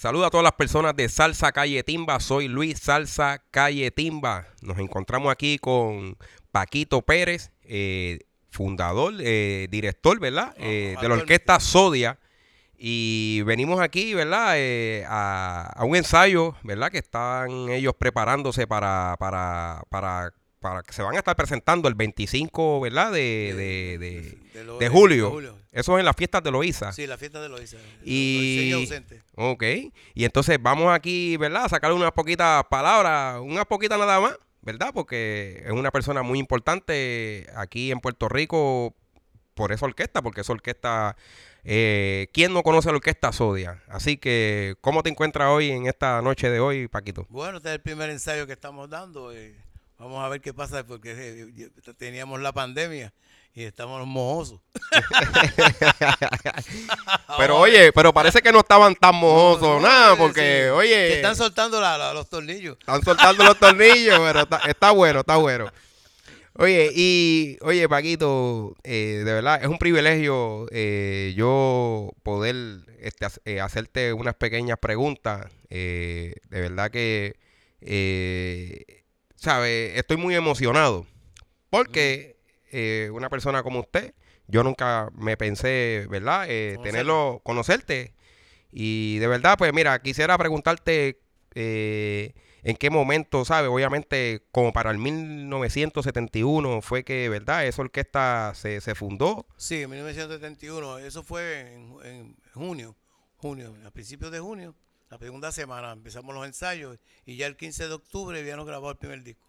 Saludos a todas las personas de Salsa Calle Timba. Soy Luis Salsa Calle Timba. Nos encontramos aquí con Paquito Pérez, eh, fundador, eh, director, ¿verdad? Eh, de la orquesta Sodia. Y venimos aquí, ¿verdad? Eh, a, a un ensayo, ¿verdad? Que están ellos preparándose para, para, para, para que se van a estar presentando el 25, ¿verdad? De, de, de, de lo- de de julio. julio. Eso es en las fiestas de Loíza. Sí, la fiesta de Loíza. Y, ausente. ok, y entonces vamos aquí, ¿verdad? A sacarle unas poquitas palabras, unas poquitas nada más, ¿verdad? Porque es una persona muy importante aquí en Puerto Rico por esa orquesta, porque esa orquesta, eh, ¿quién no conoce la orquesta Sodia? Así que, ¿cómo te encuentras hoy en esta noche de hoy, Paquito? Bueno, este es el primer ensayo que estamos dando. eh, vamos a ver qué pasa porque eh, eh, teníamos la pandemia y estamos mojosos. Pero oye, pero parece que no estaban tan mojosos, No, no, nada, eh, porque, sí, oye, que están soltando la- la- los tornillos. Están soltando los tornillos, pero está, está bueno, está bueno. Oye, y oye, Paquito, eh, de verdad, es un privilegio eh, yo poder este, eh, hacerte unas pequeñas preguntas. Eh, de verdad que, ¿sabes? Estoy muy emocionado porque eh, una persona como usted, yo nunca me pensé, ¿verdad? Eh, tenerlo, conocerte. Y de verdad, pues mira, quisiera preguntarte eh, en qué momento, ¿sabes? Obviamente, como para el 1971 fue que, ¿verdad? Esa orquesta se, se fundó. Sí, en 1971. Eso fue en, en junio. Junio, a principios de junio. La segunda semana empezamos los ensayos y ya el 15 de octubre habíamos grabado el primer disco.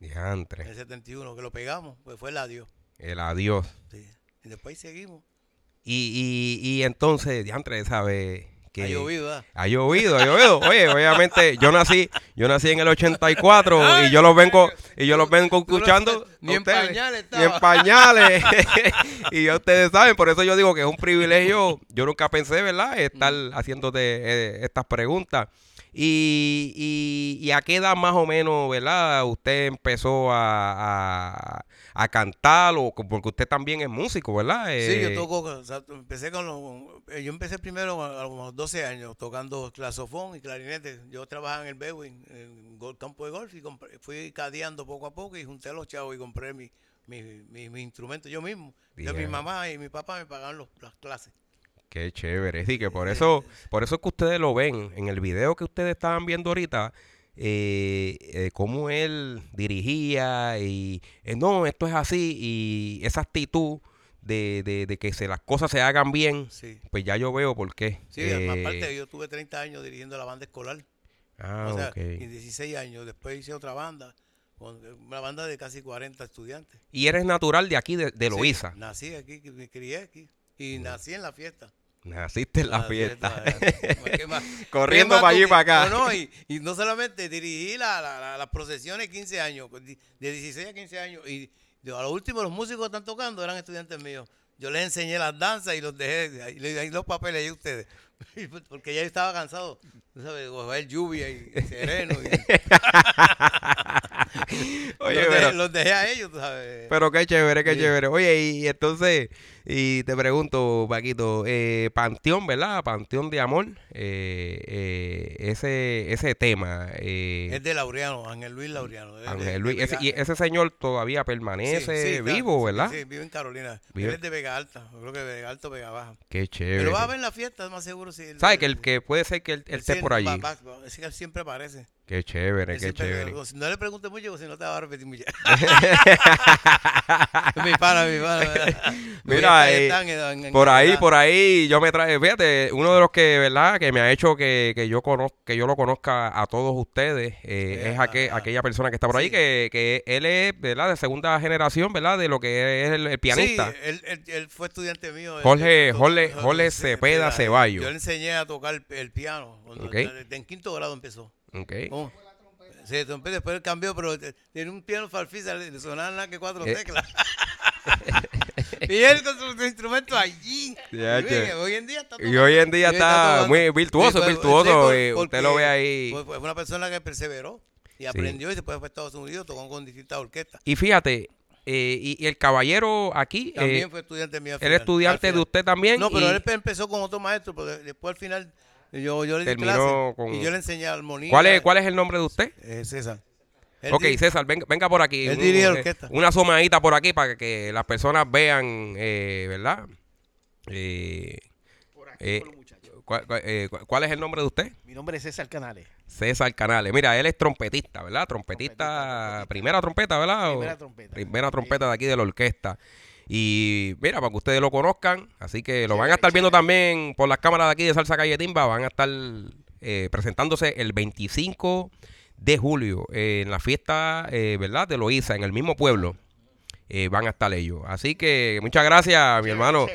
En Diantre, el 71, que lo pegamos, pues fue el adiós. el adiós. Sí. Y después seguimos. Y, y, y entonces, diantre, ¿sabes? Que Ha llovido, ¿verdad? Ha llovido, ha llovido. Oye, obviamente, yo nací, yo nací en el 84 y yo los vengo, y yo los vengo escuchando. ni en ustedes. pañales Ni en pañales. y ya ustedes saben, por eso yo digo que es un privilegio. Yo nunca pensé, ¿verdad? Estar haciéndote eh, estas preguntas. Y, y, y a qué edad más o menos, ¿verdad? Usted empezó a, a, a cantar, o, porque usted también es músico, ¿verdad? Sí, Eh, yo toco, o sea, empecé con los, eh, yo empecé primero a, a los 12 años tocando claxofón y clarinete. Yo trabajaba en el Bewin, en el campo de golf y compré- fui cadeando poco a poco y junté a los chavos y compré mi, mi, mi, mi instrumento yo mismo. Entonces, mi mamá y mi papá me pagaban los- las clases. Qué chévere. Sí, que por eso, por eso es que ustedes lo ven en el video que ustedes estaban viendo ahorita, eh, eh, cómo él dirigía y eh, no, esto es así y esa actitud de, de, de que se, las cosas se hagan bien, Sí. pues ya yo veo por qué. Sí, Eh, aparte yo tuve 30 años dirigiendo la banda escolar. ah, o sea, ok. y 16 años. Después hice otra banda, con una banda de casi 40 estudiantes. Y eres natural de aquí, de, de Sí, Loíza. nací aquí, me crié aquí. Y nací en la fiesta. Naciste en la fiesta. ¿Qué más? Corriendo ¿Qué más para allí y para acá. No, no, y, y no solamente dirigí la- la- la- las procesiones 15 años, pues, de 16 a 15 años, y a lo último los músicos que están tocando eran estudiantes míos. Yo les enseñé las danzas y los dejé, ahí les los papeles ahí a ustedes, porque ya estaba cansado, tú sabes, coger lluvia y sereno. y- Oye, los, dejé, pero- los dejé a ellos, tú sabes. Pero qué chévere, qué Sí. chévere. Oye, y entonces, y te pregunto, Paquito, eh, Panteón, ¿verdad? Panteón de Amor, eh, eh, ese, ese tema, eh, es de Laureano, Ángel Luis Laureano. de- de- Ángel Luis, de ese, y ese señor todavía permanece sí, vivo, ¿verdad? Sí, vive en Carolina. Vive- Él es de Vega Alta. Yo creo que Vega Alta o Vega Baja. Qué chévere. Pero va a ver la fiesta, más seguro. Si él- ¿Sabes? Que, el, que puede ser que él, él él esté por allí. va- va- va- es que él siempre aparece. Qué chévere, Él qué chévere. si no le preguntes mucho, porque si no te va a repetir mucho. mi pana, mi pana. Mira, Eh, están en- en- Por ahí, por ahí, yo me traje, fíjate, uno de los que, ¿verdad? Que me ha hecho que, que yo conozca, que yo lo conozca a todos ustedes, eh, Eh, es aquel- aquella persona que está por ahí, sí. que, que él es, ¿verdad? De segunda generación, ¿verdad? De lo que es el, el pianista. Sí, él, él- él fue estudiante mío. Jorge- Él- Jorge- Jorge sí, Cepeda sí, Ceballos. Yo le enseñé a tocar el, piano. cuando- Ok. En quinto grado empezó. Ok. ¿Cómo? Sí, trompeta, después él cambió, pero eh, tiene un piano farfisa, le le sonaban nada que cuatro Eh. teclas. y él con allí. Hoy en día está Y hoy en día está muy virtuoso, virtuoso. sí, por- eh, usted porque lo ve ahí. Fue, una persona que perseveró y aprendió y después fue a Estados Unidos, tocó con distintas orquestas. Y fíjate, eh, y, y el caballero aquí, También eh, fue estudiante mío. él estudiante de usted también. No, pero y- él empezó con otro maestro, pero después al final yo, yo le di clase, con- Y yo le enseñé armonía. ¿Cuál es, ¿Cuál es el nombre de usted? Eh, César. Él Ok, César, venga, venga por aquí. Él Un- dirige la eh, orquesta. Una asomadita por aquí para que las personas vean, eh, ¿verdad? Eh, Por aquí, eh, por los muchachos. ¿cuál, cuál- eh, cu- cuál es el nombre de usted? Mi nombre es César Canales. César Canales. Mira, él es trompetista, ¿verdad? Trompetista, Trompetista, trompetista. primera trompeta, ¿verdad? Primera trompeta. Primera trompeta de aquí de la orquesta. Y mira, para que ustedes lo conozcan, así que lo van a estar viendo también por las cámaras de aquí de Salsa Calle Timba, van a estar eh, presentándose el 25 de julio eh, en la fiesta, eh, ¿verdad? De Loíza, en el mismo pueblo. eh, van a estar ellos. Así que muchas gracias, mi hermano.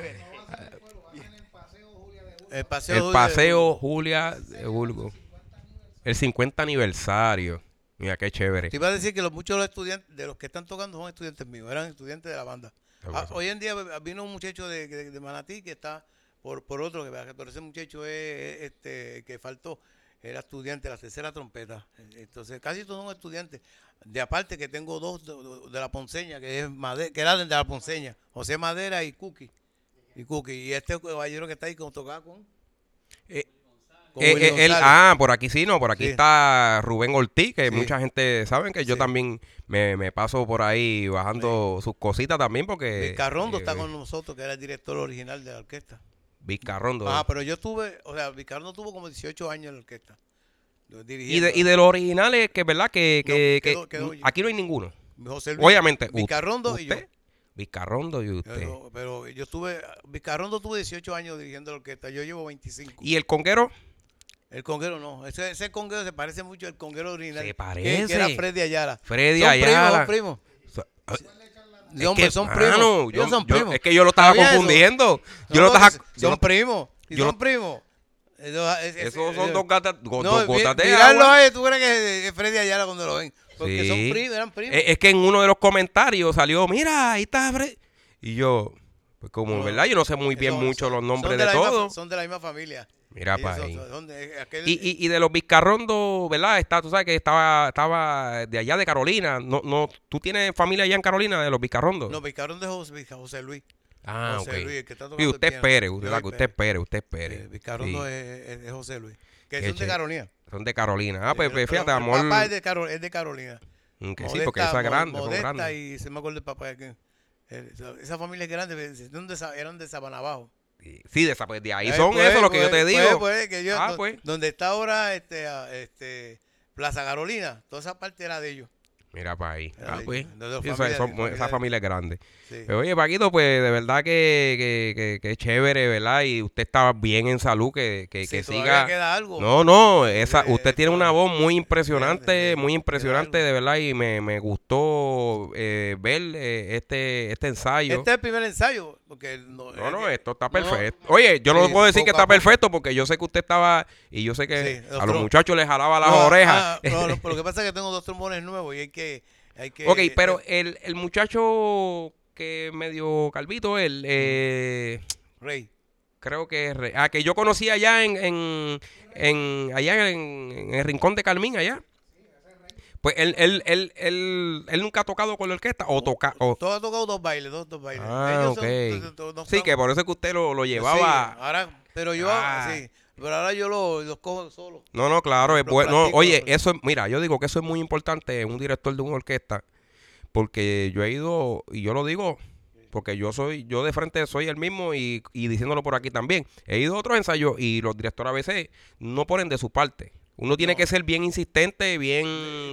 El paseo. El de- paseo Julia de Bulgo. El 50 aniversario. Mira qué chévere. Te iba a decir que los, muchos de los estudiantes, de los que están tocando son estudiantes míos, eran estudiantes de la banda. ¿Qué Ah, hoy en día vino un muchacho de, de- de Manatí que está por, por otro, que pero ese muchacho es este que faltó, era estudiante de la tercera trompeta. Entonces, casi todos son estudiantes. De aparte que tengo dos de, de la Ponceña, que es Made- que eran de la Ponceña, José Madera y Cookie. Y Cookie. Y este caballero que está ahí con tocaba con, Eh, con Eh, eh, él- ah, por aquí sí, no, por aquí Sí. está Rubén Ortiz, que Sí. mucha gente sabe que yo también me, me paso por ahí bajando sus cositas también porque... Vizcarrondo eh, está con nosotros, que era el director original de la orquesta. Vizcarrondo. Ah, pero yo tuve, o sea, Vizcarrondo tuvo como 18 años en la orquesta. y, de, y de los originales, que verdad que, que- que quedó- quedó- aquí no hay ninguno. José Luis, Obviamente, Vizcarrondo y yo. Vizcarrondo y usted. Pero, pero yo estuve, Vizcarrondo tuvo 18 años dirigiendo la orquesta, yo llevo 25. ¿Y el conguero? El conguero no, ese, ese conguero se parece mucho al conguero original. Se parece. Que, era Freddy Ayala. Freddy son Ayala. Primos, primos. So- Sí, hombre, que, son primos. yo- Ellos son primos. es que yo lo estaba confundiendo. Yo No, lo estaba... Son primos. y yo son primos. Eso- es- es- Esos es- son dos gatas, No, gotas de agua. tú crees que es Freddy Ayala cuando lo ven. Porque son primos, eran primos. Es, que en uno de los comentarios salió, mira, ahí está Fred. Y yo, pues como, No, ¿verdad? Yo no sé muy bien mucho los nombres de, todos. son de la misma familia. Mira pa' ahí. aquel- Y, y, y de los Vizcarrondo, ¿verdad? Está, tú sabes que estaba, estaba de allá de Carolina. No, no, ¿Tú tienes familia allá en Carolina de los Vizcarrondo? No, Vizcarrón de José, José Luis. ah, José ok. Luis, el que está Sí, tocando el usted espere, Yo usted, que usted espere, usted espere. Eh, Vizcarrondo Sí, es, es- es José Luis. Que son de. Carolina. Son de Carolina. Ah, pues, Pero- pues, fíjate, pero amor. El papá es de, Caro- es de Carolina. Mm, que sí, porque esa es grande, Modesta grandes. y se me acuerda el papá. Que, eh, esa, familia es grande, son de eran de Sabanabajo. Sí, de, esa, pues, de ahí Eh, son pues, eso lo que yo pues, te pues, digo. que yo- Ah, pues. Donde está ahora este, este, Plaza Carolina, toda esa parte era de ellos. Mira para ahí. Ah, pues. Sí, familias, son- esa familia es grande. Sí. Oye, Paquito, pues de verdad que, que, que, que es chévere, ¿verdad? Y usted está bien en salud, que, que, Sí, siga. queda algo. No, no, esa, Eh, usted tiene una voz muy impresionante, muy impresionante, de verdad, y me, me gustó eh, ver eh, este, este ensayo. Este es el primer ensayo. Porque no, No, no, eh, esto está no, perfecto. Oye, yo no sí, puedo decir que está perfecto porque yo sé que usted estaba, y yo sé que Sí, a los muchachos les jalaba las no, orejas. ah, no, pero lo que pasa es que tengo dos trombones nuevos y hay que... Hay que ok, pero eh, el, el muchacho que medio calvito, él, eh, Rey. creo que es re- ah, que yo conocí allá en, en, en- allá en, en el rincón de Carmín allá. Pues él, él, él, él, él nunca ha tocado con la orquesta o toca o Todo ha tocado dos bailes, dos, dos bailes. Ah, Ellos ok. son- no- no sí que por eso es que usted lo, lo Sí, llevaba. ahora, pero yo, Ah. sí, pero ahora yo los los cojo solo. No, no, claro, es Lo. No, oye, lo- eso es, mira, yo digo que eso es muy importante en un director de una orquesta, porque yo he ido, y yo lo digo, porque yo soy, yo de frente soy el mismo y, y diciéndolo por aquí también. He ido a otros ensayos y los directores a veces no ponen de su parte. Uno tiene No. que ser bien insistente, bien...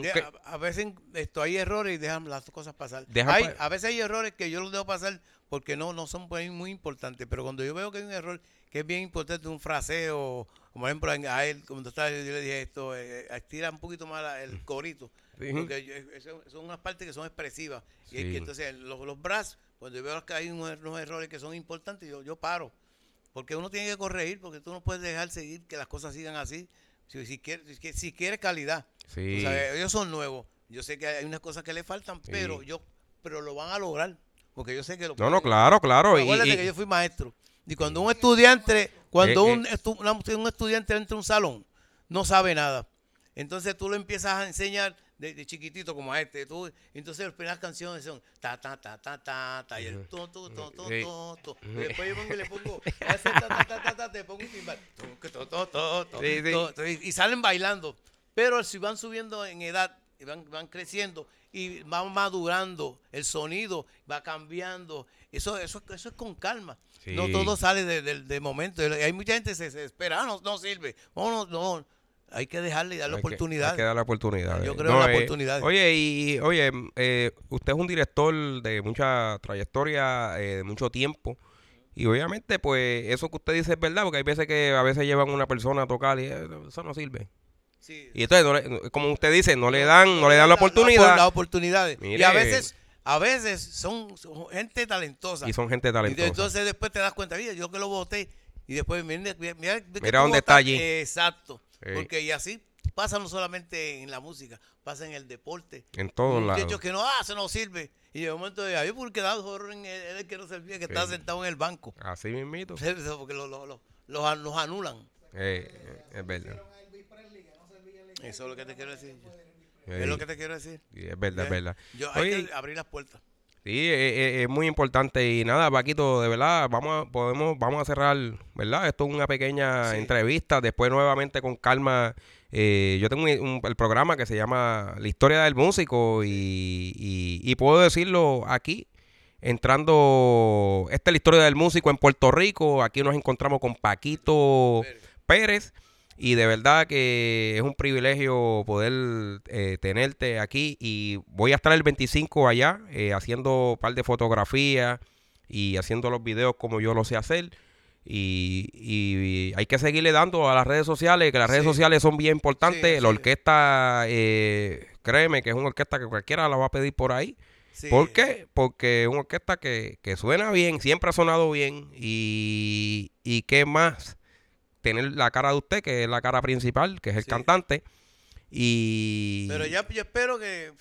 De- que- a, a veces esto hay errores y dejan las cosas pasar. Hay- pa- a veces hay errores que yo los dejo pasar porque no, no son muy importantes, pero cuando yo veo que hay un error que es bien importante, un fraseo, como por ejemplo a él, cuando estaba, yo le dije esto, eh, estira un poquito más la- el corito, Sí. porque yo- eso- son unas partes que son expresivas. Y es que entonces los, los brazos, cuando yo veo que hay unos, unos errores que son importantes, yo, yo paro. Porque uno tiene que corregir, porque tú no puedes dejar seguir que las cosas sigan así. Si, si quieres, si, quieres calidad. Sí. Ellos son nuevos. Yo sé que hay unas cosas que le faltan, Sí. pero yo pero lo van a lograr. Porque yo sé que lo No, no, claro, claro. y- que yo fui maestro. Y cuando un estudiante, cuando Eh, un, estu- una- un estudiante entra a un salón, no sabe nada. Entonces tú le empiezas a enseñar de, de chiquitito como este. Tú, entonces las primeras canciones son ta ta ta ta ta ta y el to to to to Sí. to, to. Y después yo pongo y le pongo a ese ta ta ta ta ta, te pongo un timbal. To, to, to, to, to, Sí, sí. to, to, y y salen bailando. Pero si van subiendo en edad y van, van creciendo y van madurando, el sonido va cambiando. Eso, eso, eso es con calma. Sí. No todo sale de, de- de momento. Hay mucha gente que se, se espera, ah, no, no sirve. No, no, no. Hay que dejarle y darle Hay que- oportunidad. Hay que dar la oportunidad. Yo creo en la oportunidad. Oye, y oye, eh, usted es un director de mucha trayectoria, eh, de mucho tiempo. Y obviamente, pues, eso que usted dice es verdad, porque hay veces que a veces llevan una persona a tocar y eh, eso no sirve. Sí. Y entonces, no le- como usted dice, no le dan, no le dan la oportunidad. oportunidades. Y Mire. a veces, a veces son, son gente talentosa. Y son gente Y talentosa. entonces después te das cuenta, mira, yo que lo voté. Y después, mira, mira, mira dónde está allí. Exacto. Porque y así pasa no solamente en la música, pasa en el deporte. En todos lados. Muchachos que no, ah, se nos sirve. Y de momento, ay, ¿por qué da horror en el, que no servía, que está Sí. sentado en el banco? Así mismito. Porque lo, lo, lo- los, los anulan. Eh, es verdad. Eso es lo que te quiero decir. Es lo que te quiero decir. y es verdad, es ¿Eh? verdad. Yo, hay Oye, que abrir las puertas. Sí, eh, eh, es, muy importante y nada, Paquito, de verdad, vamos a, podemos, vamos a cerrar, ¿verdad? Esto es una pequeña Sí. entrevista, después nuevamente con calma. eh, yo tengo un, un- el programa que se llama La historia del músico y, y- y puedo decirlo aquí, entrando, esta es la historia del músico en Puerto Rico, aquí nos encontramos con Paquito Pérez. Y de verdad que es un privilegio poder eh, tenerte aquí. Y voy a estar el 25 allá eh, haciendo un par de fotografías y haciendo los videos como yo lo sé hacer. Y, y hay que seguirle dando a las redes sociales, que las redes sociales son bien importantes. Sí, la orquesta, eh, créeme que es una orquesta que cualquiera la va a pedir por ahí. Sí. ¿Por qué? Porque es una orquesta que, que suena bien, siempre ha sonado bien. Y, y qué más, tener la cara de usted, que es la cara principal, que es el Sí. cantante. Y. Pero ya yo espero que,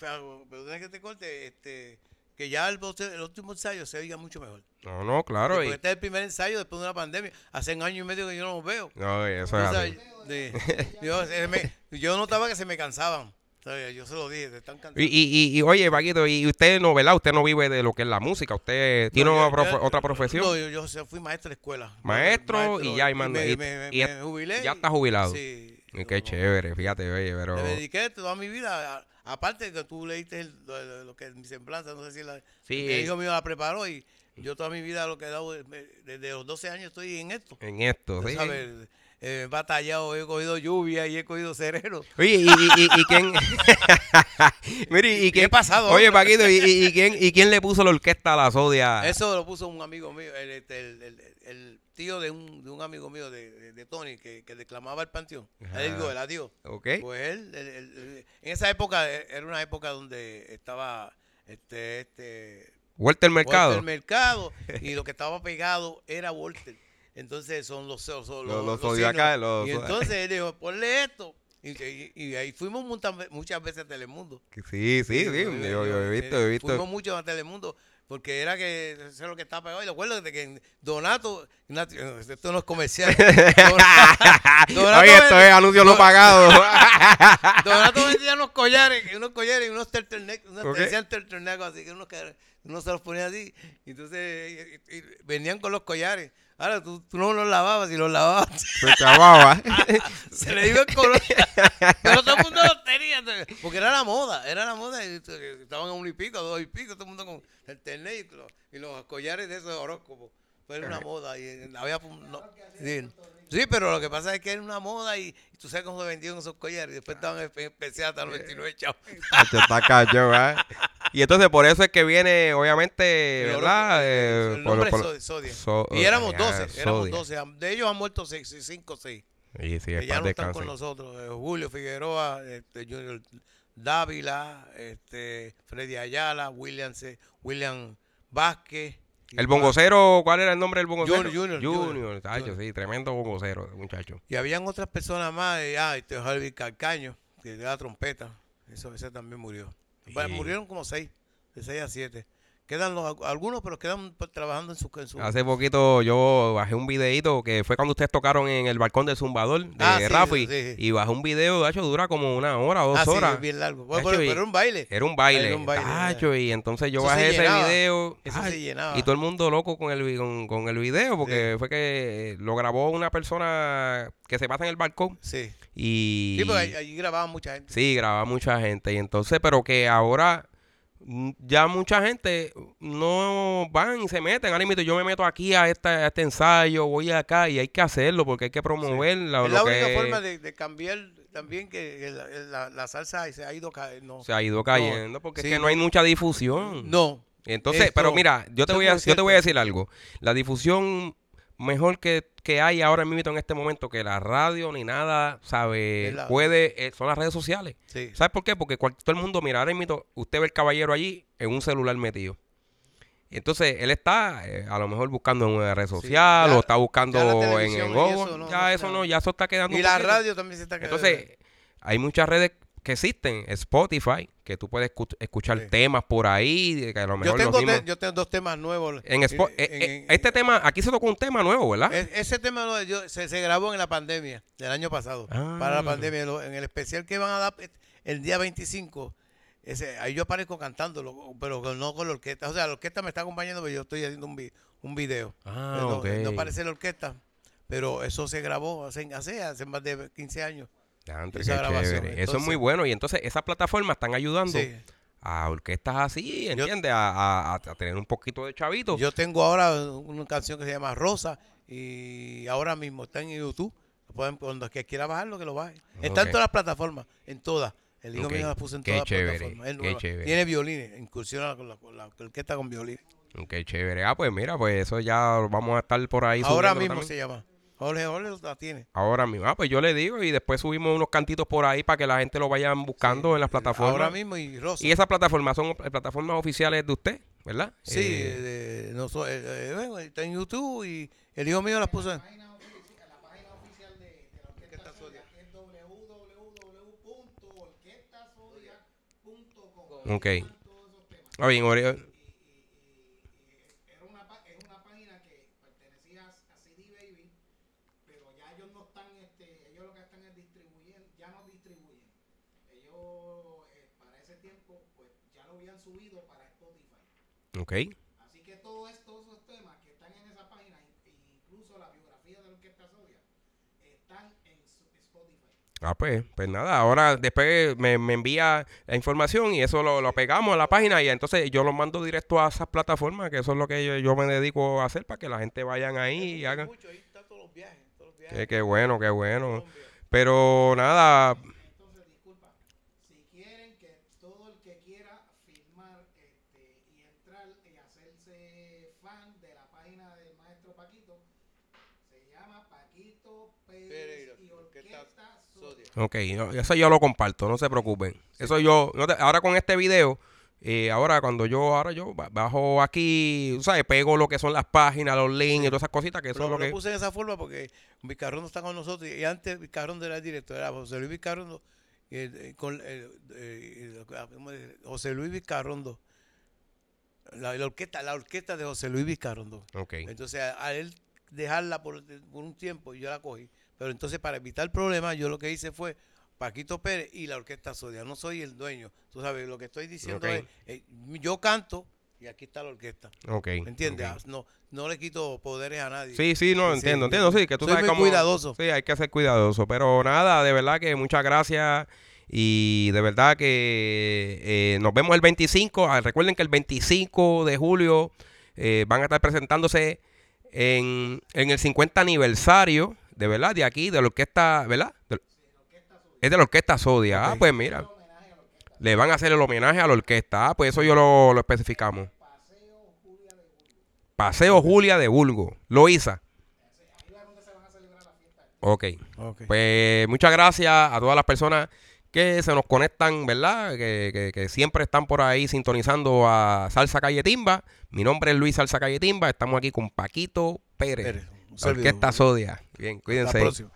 perdona que te corte, este, que ya el, el último ensayo se oiga mucho mejor. No, no, claro. Porque y- este es el primer ensayo después de una pandemia. Hace un año y medio que yo no los veo. no, eso es sabes, así. de- yo, me- yo notaba que se me cansaban. Yo se lo dije, se están cansando. Y, y, y, oye, Paquito, y usted no, ¿verdad? Usted no vive de lo que es la música. Usted tiene No, profe- otra profesión. No, yo, yo fui maestro de escuela. Maestro y ya, y me, y- me- y- me jubilé. ya está jubilado. Sí. Y qué No, chévere, fíjate, oye, pero. Me dediqué toda mi vida, a- aparte de que tú leíste el- lo, que es mi semblanza, no sé si la, Sí. el hijo mío la preparó y yo toda mi vida lo que he dado, me- desde los 12 años estoy en esto. En esto, sí. sabes, eh, he batallado, he cogido lluvia y he cogido cerero. Oye, y, y, y, y quién. Mire, y, quién. ¿Qué ha pasado? Oye, Paquito, y, quién, ¿y quién le puso la orquesta a la Sodia? Eso lo puso un amigo mío, el, este, el- el- el tío de un, de un amigo mío, de, de- de Tony, que, que declamaba el panteón. Ajá. Él dijo, el adiós. ¿Ok? Pues él, él- él- él- en esa época, eh, era una época donde estaba este, este, Walter Mercado. Walter Mercado y lo que estaba pegado era Walter. Entonces son los Los- los zodiacales, los- Y entonces él dijo, ponle esto. Y, y- y ahí fuimos muchas, muchas veces a Telemundo. Sí, sí, sí. Yo, yo he visto, he eh, visto. Fuimos mucho a Telemundo porque era que eso es lo que estaba pegado. Y recuerdo que Donato, esto no es comercial. Donato Oye, esto es anuncio no pagado. Donato vendía unos collares, unos collares y unos turtlenecks, unos Ok. que decían turtlenecks, así que unos que uno se los ponía así, y entonces y- y venían con los collares. Ahora tú, tú no los lavabas, y los lavabas Se chavaba. se le iba el color. Pero todo el mundo los tenía, porque era la moda, era la moda, y estaban a uno y pico, a dos y pico, todo el mundo con el turtleneck y los, y los collares de esos de horóscopo. Fue una moda y había no, sí. Sí, pero lo que pasa es que era una moda y, y tú sabes cómo se vendían esos collares. Y después estaban en especial hasta los 29 chavos. Hacho, está cacho, ¿verdad? Y entonces por eso es que viene, obviamente, El ¿verdad? oro- Eh, el por- nombre por- es Sodia. So- y éramos ah, 12, éramos Sodia. 12. De ellos han muerto 5 o 6. Sí, sí, Que ya no están descanse. con nosotros. Eh, Julio Figueroa, este, Junior Dávila, este, Freddy Ayala, William, C- William Vázquez. El bongocero, ¿cuál era el nombre del bongocero? Junior, Junior, Junior. Junior. sí, tremendo bongocero, muchacho. Y habían otras personas más. eh, ah, este Javi Calcaño, que era trompeta. Eso, ese también murió. Bueno, murieron como seis, de seis a siete. Quedan los, algunos, pero quedan pues, trabajando en su... En su Hace poquito yo bajé un videito que fue cuando ustedes tocaron en el balcón del Zumbador de Ah, sí, Rafi. sí. Y bajé un video, de hecho, dura como una hora dos Ah, horas. bien largo. Bueno, pero, y- era un baile. Era un baile. Era un baile, Tacho, y entonces yo Eso bajé ese llenaba. video. Eso se llenaba. Y todo el mundo loco con el, con, con el video porque fue que lo grabó una persona que se pasa en el balcón. Sí. Y. Sí, porque ahí- allí grababan mucha gente. Sí, grababa mucha gente. Y entonces, pero que ahora ya mucha gente no van y se meten. Ahora mismo yo me meto aquí a, esta, a este ensayo, voy acá y hay que hacerlo porque hay que promover la- es lo la que única forma de, de cambiar también que la, la- la salsa se ha ido cayendo. se ha ido cayendo porque sí, es que no, no. hay mucha difusión. No. Entonces, Esto- pero mira, yo te voy a, yo te voy a decir algo. La difusión mejor que, que hay ahora mismo en este momento que la radio ni nada, sabe, la- puede, eh, son las redes sociales. Sí. ¿Sabes por qué? Porque cual- todo el mundo, mira, ahora mismo usted ve el caballero allí en un celular metido. Entonces, él está eh, a lo mejor buscando en una red social o está buscando en y Google. eso no- ya no eso no, ya eso está quedando Y la radio también se está quedando. Entonces, hay muchas redes que existen. Spotify, que tú puedes escu- escuchar Sí. temas por ahí, que a lo yo mejor tengo, los te- mismos- yo tengo dos temas nuevos. en Eh, eh, en- en- este tema, aquí se tocó un tema nuevo, ¿verdad? e- ese tema yo- se, se grabó en la pandemia del año pasado. Ah. Para la pandemia. Lo- En el especial que van a dar eh, el día 25. Ese, ahí yo aparezco cantándolo, pero no con la orquesta. O sea, la orquesta me está acompañando, pero yo estoy haciendo un, vi- un video. Ah, no, no aparece la orquesta, pero eso se grabó hace, hace, hace más de 15 años. Esa grabación. Eso es muy bueno. Y entonces esas plataformas están ayudando Sí. a orquestas así, ¿entiendes? A, a- a tener un poquito de chavito. Yo tengo ahora una canción que se llama Rosa y ahora mismo está en YouTube. Pueden, cuando el que quiera bajarlo, que lo baje. Está Ok. en todas las plataformas, en todas. El hijo mío las puso en Qué todas chévere, las plataformas. Es qué chévere. Tiene violines, incursiona con la, con la orquesta con violines. Qué chévere. Ah, pues mira, pues eso ya vamos a estar por ahí. Ahora mismo también. se llama. Jorge Jorge la tiene. Ahora mismo. Ah, pues yo le digo y después subimos unos cantitos por ahí para que la gente lo vayan buscando en las plataformas. Ahora mismo y Rosa. Y esas plataformas son eh, plataformas oficiales de usted, ¿verdad? Sí, Eh, de- no so- eh, eh, bueno, está en YouTube y el hijo mío las puso en... ok. Ah, bien, Ori- era una, pa- es una página que pertenecía a CD Baby, pero ya ellos no están, este, ellos lo que están es distribuyendo, ya no distribuyen. Ellos eh, para ese tiempo, pues ya lo habían subido para Spotify. Ok. Así que todos estos esos temas que están en esa página, in- incluso la biografía de la Orquesta Sodia, están en Spotify. Ah, pues, pues nada, ahora después me, me envía la información y eso lo, lo pegamos a la página y entonces yo lo mando directo a esas plataformas, que eso es lo que yo, yo me dedico a hacer para que la gente vayan ahí y hagan. Mucho, ahí están todos los viajes, todos los viajes. Qué, qué bueno, qué bueno. Pero nada, Entonces, disculpa, si quieren que todo el que quiera filmar este, y entrar y hacerse fan de la página del maestro Paquito, se llama Paquito Pérez Pereira, y Orquesta Orquesta Sodia. Sodia. Ok, no, eso yo lo comparto, no se preocupen. Eso yo, no te- ahora con este video, eh, ahora cuando yo, ahora yo ba- bajo aquí, ¿sabes? Pego lo que son las páginas, los links y todas esas cositas que eso Lo, que... puse de esa forma porque Vizcarrondo está con nosotros y antes Vizcarrondo era el director, era José Luis Vizcarrondo, eh, con, eh, eh, ¿cómo es? José Luis Vizcarrondo, la, la orquesta, la orquesta de José Luis Vizcarrondo. Ok. Entonces a, a él dejarla por, por un tiempo yo la cogí, pero entonces para evitar problemas yo lo que hice fue Paquito Pérez y la orquesta Sodia, no soy el dueño, tú sabes, lo que estoy diciendo es, eh, yo canto y aquí está la orquesta. Ok. ¿Me entiendes? Ah, No, no le quito poderes a nadie. Sí, sí, no, Sí, entiendo, entiendo, sí, que tú Soy sabes muy cómo... cuidadoso. Sí, hay que ser cuidadoso, pero nada, de verdad que muchas gracias y de verdad que eh, nos vemos el 25, Ah, recuerden que el 25 de julio eh, van a estar presentándose en, en el 50 aniversario, de verdad, de aquí, de la orquesta, ¿verdad? De- es de la orquesta Sodia, ah, pues mira, le van a hacer el homenaje a la orquesta, ah, pues eso yo lo, lo especificamos. Paseo Julia de Bulgo, Loíza. Ok. Ok. Pues muchas gracias a todas las personas que se nos conectan, ¿verdad? Que, que- que siempre están por ahí sintonizando a Salsa Calle Timba. Mi nombre es Luis Salsa Calle Timba. Estamos aquí con Paquito Pérez. Orquesta Sodia. Bien, Hasta cuídense. la próxima.